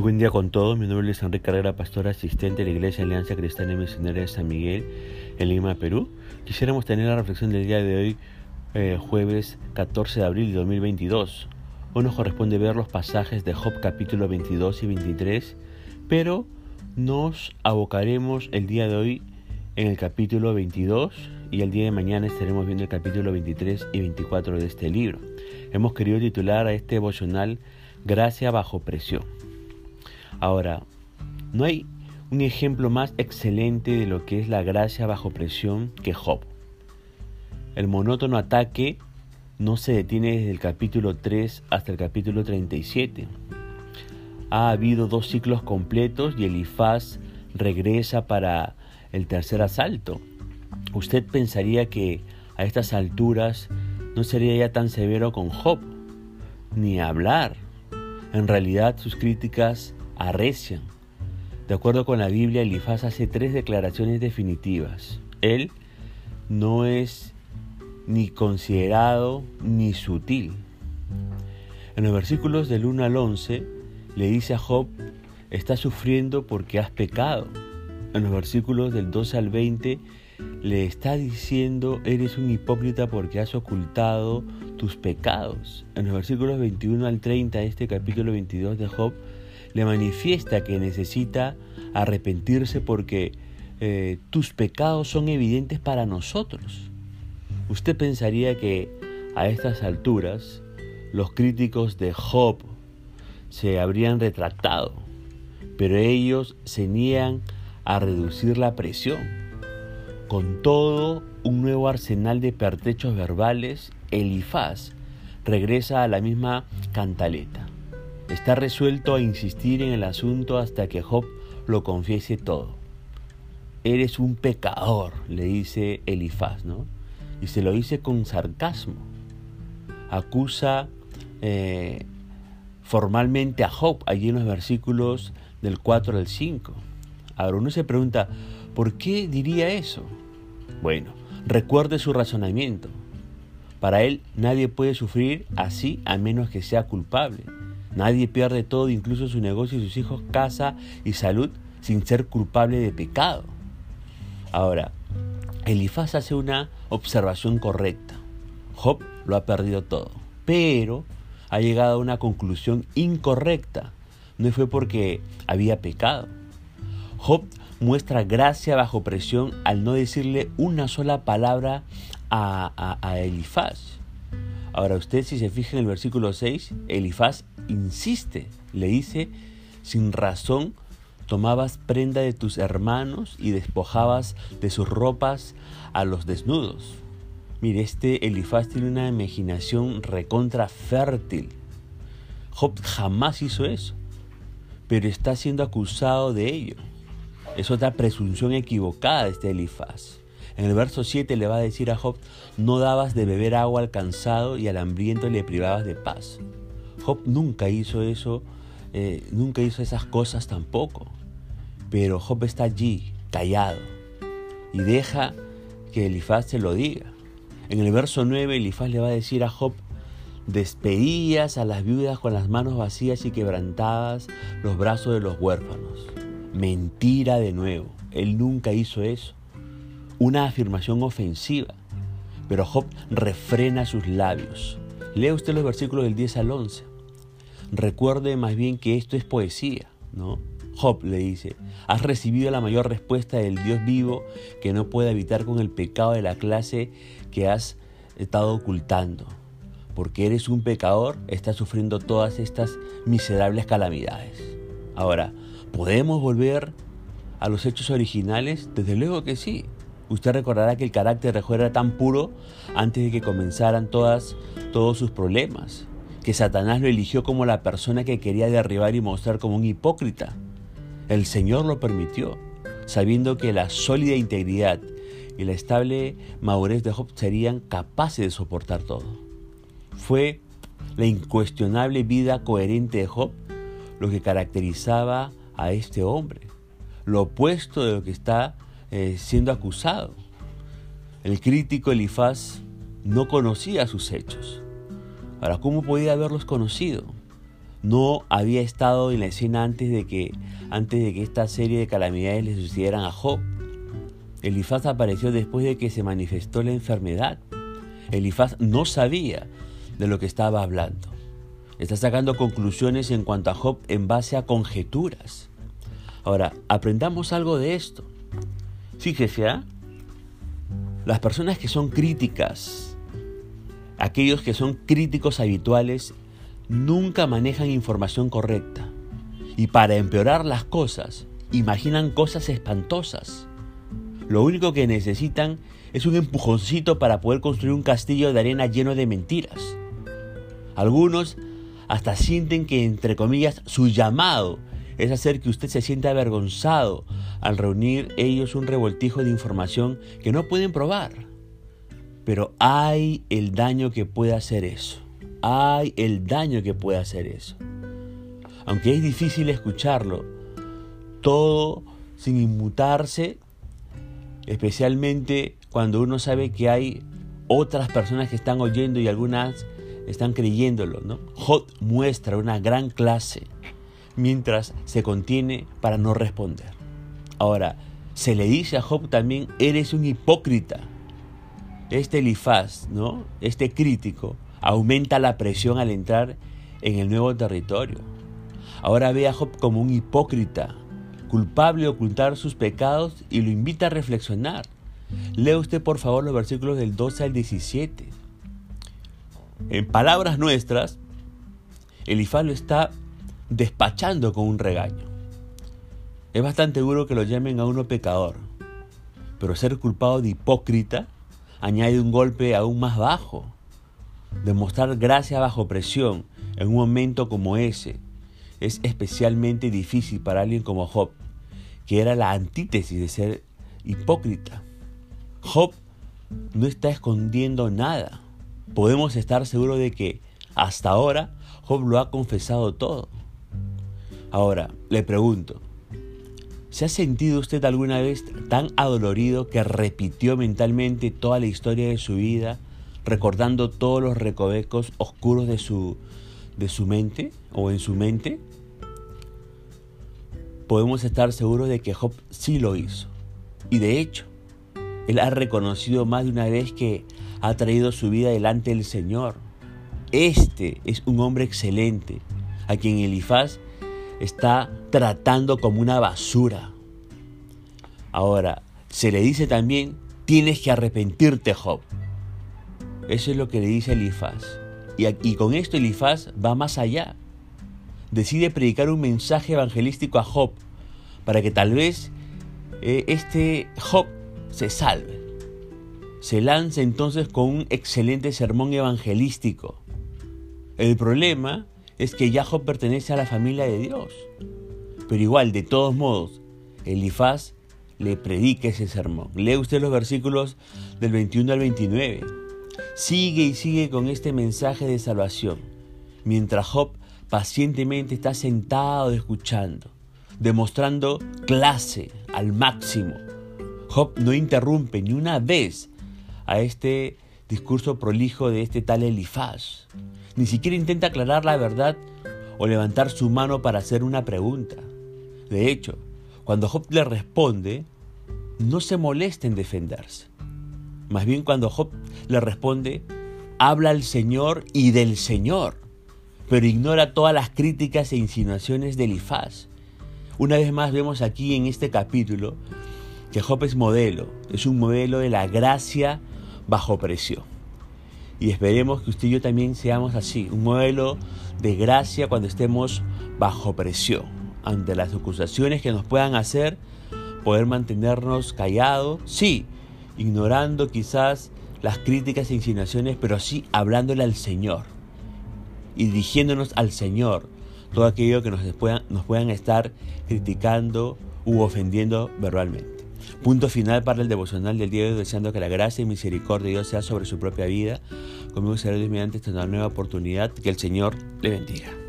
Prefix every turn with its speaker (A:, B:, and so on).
A: Buen día con todos. Mi nombre es Enrique Carrera, pastor asistente de la Iglesia Alianza Cristiana y Misionera de San Miguel en Lima, Perú. Quisiéramos tener la reflexión del día de hoy, eh, jueves 14 de abril de 2022. Hoy nos corresponde ver los pasajes de Job capítulo 22 y 23, pero nos abocaremos el día de hoy en el capítulo 22 y el día de mañana estaremos viendo el capítulo 23 y 24 de este libro. Hemos querido titular a este devocional Gracia bajo presión. Ahora, no hay un ejemplo más excelente de lo que es la gracia bajo presión que Job. El monótono ataque no se detiene desde el capítulo 3 hasta el capítulo 37. Ha habido dos ciclos completos y Elifaz regresa para el tercer asalto. Usted pensaría que a estas alturas no sería ya tan severo con Job, ni hablar. En realidad sus críticas arrecian. De acuerdo con la Biblia, Elifaz hace tres declaraciones definitivas. Él no es ni considerado ni sutil. En los versículos del 1 al 11 le dice a Job, estás sufriendo porque has pecado. En los versículos del 12 al 20 le está diciendo, eres un hipócrita porque has ocultado tus pecados. En los versículos 21 al 30 de este capítulo 22 de Job, le manifiesta que necesita arrepentirse porque eh, tus pecados son evidentes para nosotros. Usted pensaría que a estas alturas los críticos de Job se habrían retractado, pero ellos se niegan a reducir la presión. Con todo un nuevo arsenal de pertrechos verbales, Elifaz regresa a la misma cantaleta. Está resuelto a insistir en el asunto hasta que Job lo confiese todo. Eres un pecador, le dice Elifaz, ¿no? Y se lo dice con sarcasmo. Acusa eh, formalmente a Job allí en los versículos del 4 al 5. Ahora uno se pregunta, ¿por qué diría eso? Bueno, recuerde su razonamiento. Para él nadie puede sufrir así a menos que sea culpable. Nadie pierde todo, incluso su negocio sus hijos, casa y salud, sin ser culpable de pecado. Ahora, Elifaz hace una observación correcta. Job lo ha perdido todo, pero ha llegado a una conclusión incorrecta. No fue porque había pecado. Job muestra gracia bajo presión al no decirle una sola palabra a, a, a Elifaz. Ahora usted si se fija en el versículo 6, Elifaz insiste, le dice, sin razón tomabas prenda de tus hermanos y despojabas de sus ropas a los desnudos. Mire, este Elifaz tiene una imaginación recontra fértil. Job jamás hizo eso, pero está siendo acusado de ello. Es otra presunción equivocada de este Elifaz. En el verso 7 le va a decir a Job, no dabas de beber agua al cansado y al hambriento le privabas de paz. Job nunca hizo eso, eh, nunca hizo esas cosas tampoco. Pero Job está allí, callado, y deja que Elifaz se lo diga. En el verso 9 Elifaz le va a decir a Job, despedías a las viudas con las manos vacías y quebrantadas los brazos de los huérfanos. Mentira de nuevo, él nunca hizo eso una afirmación ofensiva. Pero Job refrena sus labios. Lea usted los versículos del 10 al 11. Recuerde más bien que esto es poesía, ¿no? Job le dice, has recibido la mayor respuesta del Dios vivo que no puede evitar con el pecado de la clase que has estado ocultando. Porque eres un pecador, estás sufriendo todas estas miserables calamidades. Ahora, ¿podemos volver a los hechos originales? Desde luego que sí. Usted recordará que el carácter de Job era tan puro antes de que comenzaran todas, todos sus problemas, que Satanás lo eligió como la persona que quería derribar y mostrar como un hipócrita. El Señor lo permitió, sabiendo que la sólida integridad y la estable madurez de Job serían capaces de soportar todo. Fue la incuestionable vida coherente de Job lo que caracterizaba a este hombre, lo opuesto de lo que está eh, siendo acusado. El crítico Elifaz no conocía sus hechos. Ahora, ¿cómo podía haberlos conocido? no había estado en la escena antes de que, antes de que esta serie de calamidades le sucedieran a Job. Elifaz apareció después de que se manifestó la enfermedad. Elifaz no sabía de lo que estaba hablando. Está sacando conclusiones en cuanto a Job en base a conjeturas. Ahora, aprendamos algo de esto. Fíjese, ¿ah? las personas que son críticas, aquellos que son críticos habituales, nunca manejan información correcta. Y para empeorar las cosas, imaginan cosas espantosas. Lo único que necesitan es un empujoncito para poder construir un castillo de arena lleno de mentiras. Algunos hasta sienten que, entre comillas, su llamado es hacer que usted se sienta avergonzado al reunir ellos un revoltijo de información que no pueden probar. Pero hay el daño que puede hacer eso. Hay el daño que puede hacer eso. Aunque es difícil escucharlo, todo sin inmutarse, especialmente cuando uno sabe que hay otras personas que están oyendo y algunas están creyéndolo. ¿no? Job muestra una gran clase mientras se contiene para no responder. Ahora, se le dice a Job también, eres un hipócrita. Este Elifaz, ¿no? Este crítico, aumenta la presión al entrar en el nuevo territorio. Ahora ve a Job como un hipócrita, culpable de ocultar sus pecados y lo invita a reflexionar. Lea usted por favor los versículos del 12 al 17. En palabras nuestras, Elifaz lo está despachando con un regaño. Es bastante duro que lo llamen a uno pecador, pero ser culpado de hipócrita añade un golpe aún más bajo. Demostrar gracia bajo presión en un momento como ese es especialmente difícil para alguien como Job, que era la antítesis de ser hipócrita. Job no está escondiendo nada. Podemos estar seguros de que hasta ahora Job lo ha confesado todo. Ahora, le pregunto, ¿se ha sentido usted alguna vez tan adolorido que repitió mentalmente toda la historia de su vida, recordando todos los recovecos oscuros de su, de su mente o en su mente? Podemos estar seguros de que Job sí lo hizo. Y de hecho, él ha reconocido más de una vez que ha traído su vida delante del Señor. Este es un hombre excelente, a quien Elifaz está tratando como una basura. Ahora, se le dice también, tienes que arrepentirte, Job. Eso es lo que le dice Elifaz. Y, con esto Elifaz va más allá. Decide predicar un mensaje evangelístico a Job para que tal vez eh, este Job se salve. Se lanza entonces con un excelente sermón evangelístico. El problema es que Jacob pertenece a la familia de Dios. Pero igual, de todos modos, Elifaz le predica ese sermón. Lee usted los versículos del 21 al 29. Sigue y sigue con este mensaje de salvación, mientras Job pacientemente está sentado escuchando, demostrando clase al máximo. Job no interrumpe ni una vez a este discurso prolijo de este tal Elifaz. Ni siquiera intenta aclarar la verdad o levantar su mano para hacer una pregunta. De hecho, cuando Job le responde, no se molesta en defenderse. Más bien cuando Job le responde, habla al Señor y del Señor, pero ignora todas las críticas e insinuaciones de Elifaz. Una vez más vemos aquí en este capítulo que Job es modelo, es un modelo de la gracia bajo presión. Y esperemos que usted y yo también seamos así, un modelo de gracia cuando estemos bajo presión, ante las acusaciones que nos puedan hacer, poder mantenernos callados, sí, ignorando quizás las críticas e insinuaciones, pero sí hablándole al Señor y dirigiéndonos al Señor, todo aquello que nos puedan, nos puedan estar criticando u ofendiendo verbalmente. Punto final para el devocional del día de hoy, deseando que la gracia y misericordia de Dios sea sobre su propia vida. Conmigo será Dios mediante esta nueva oportunidad. Que el Señor le bendiga.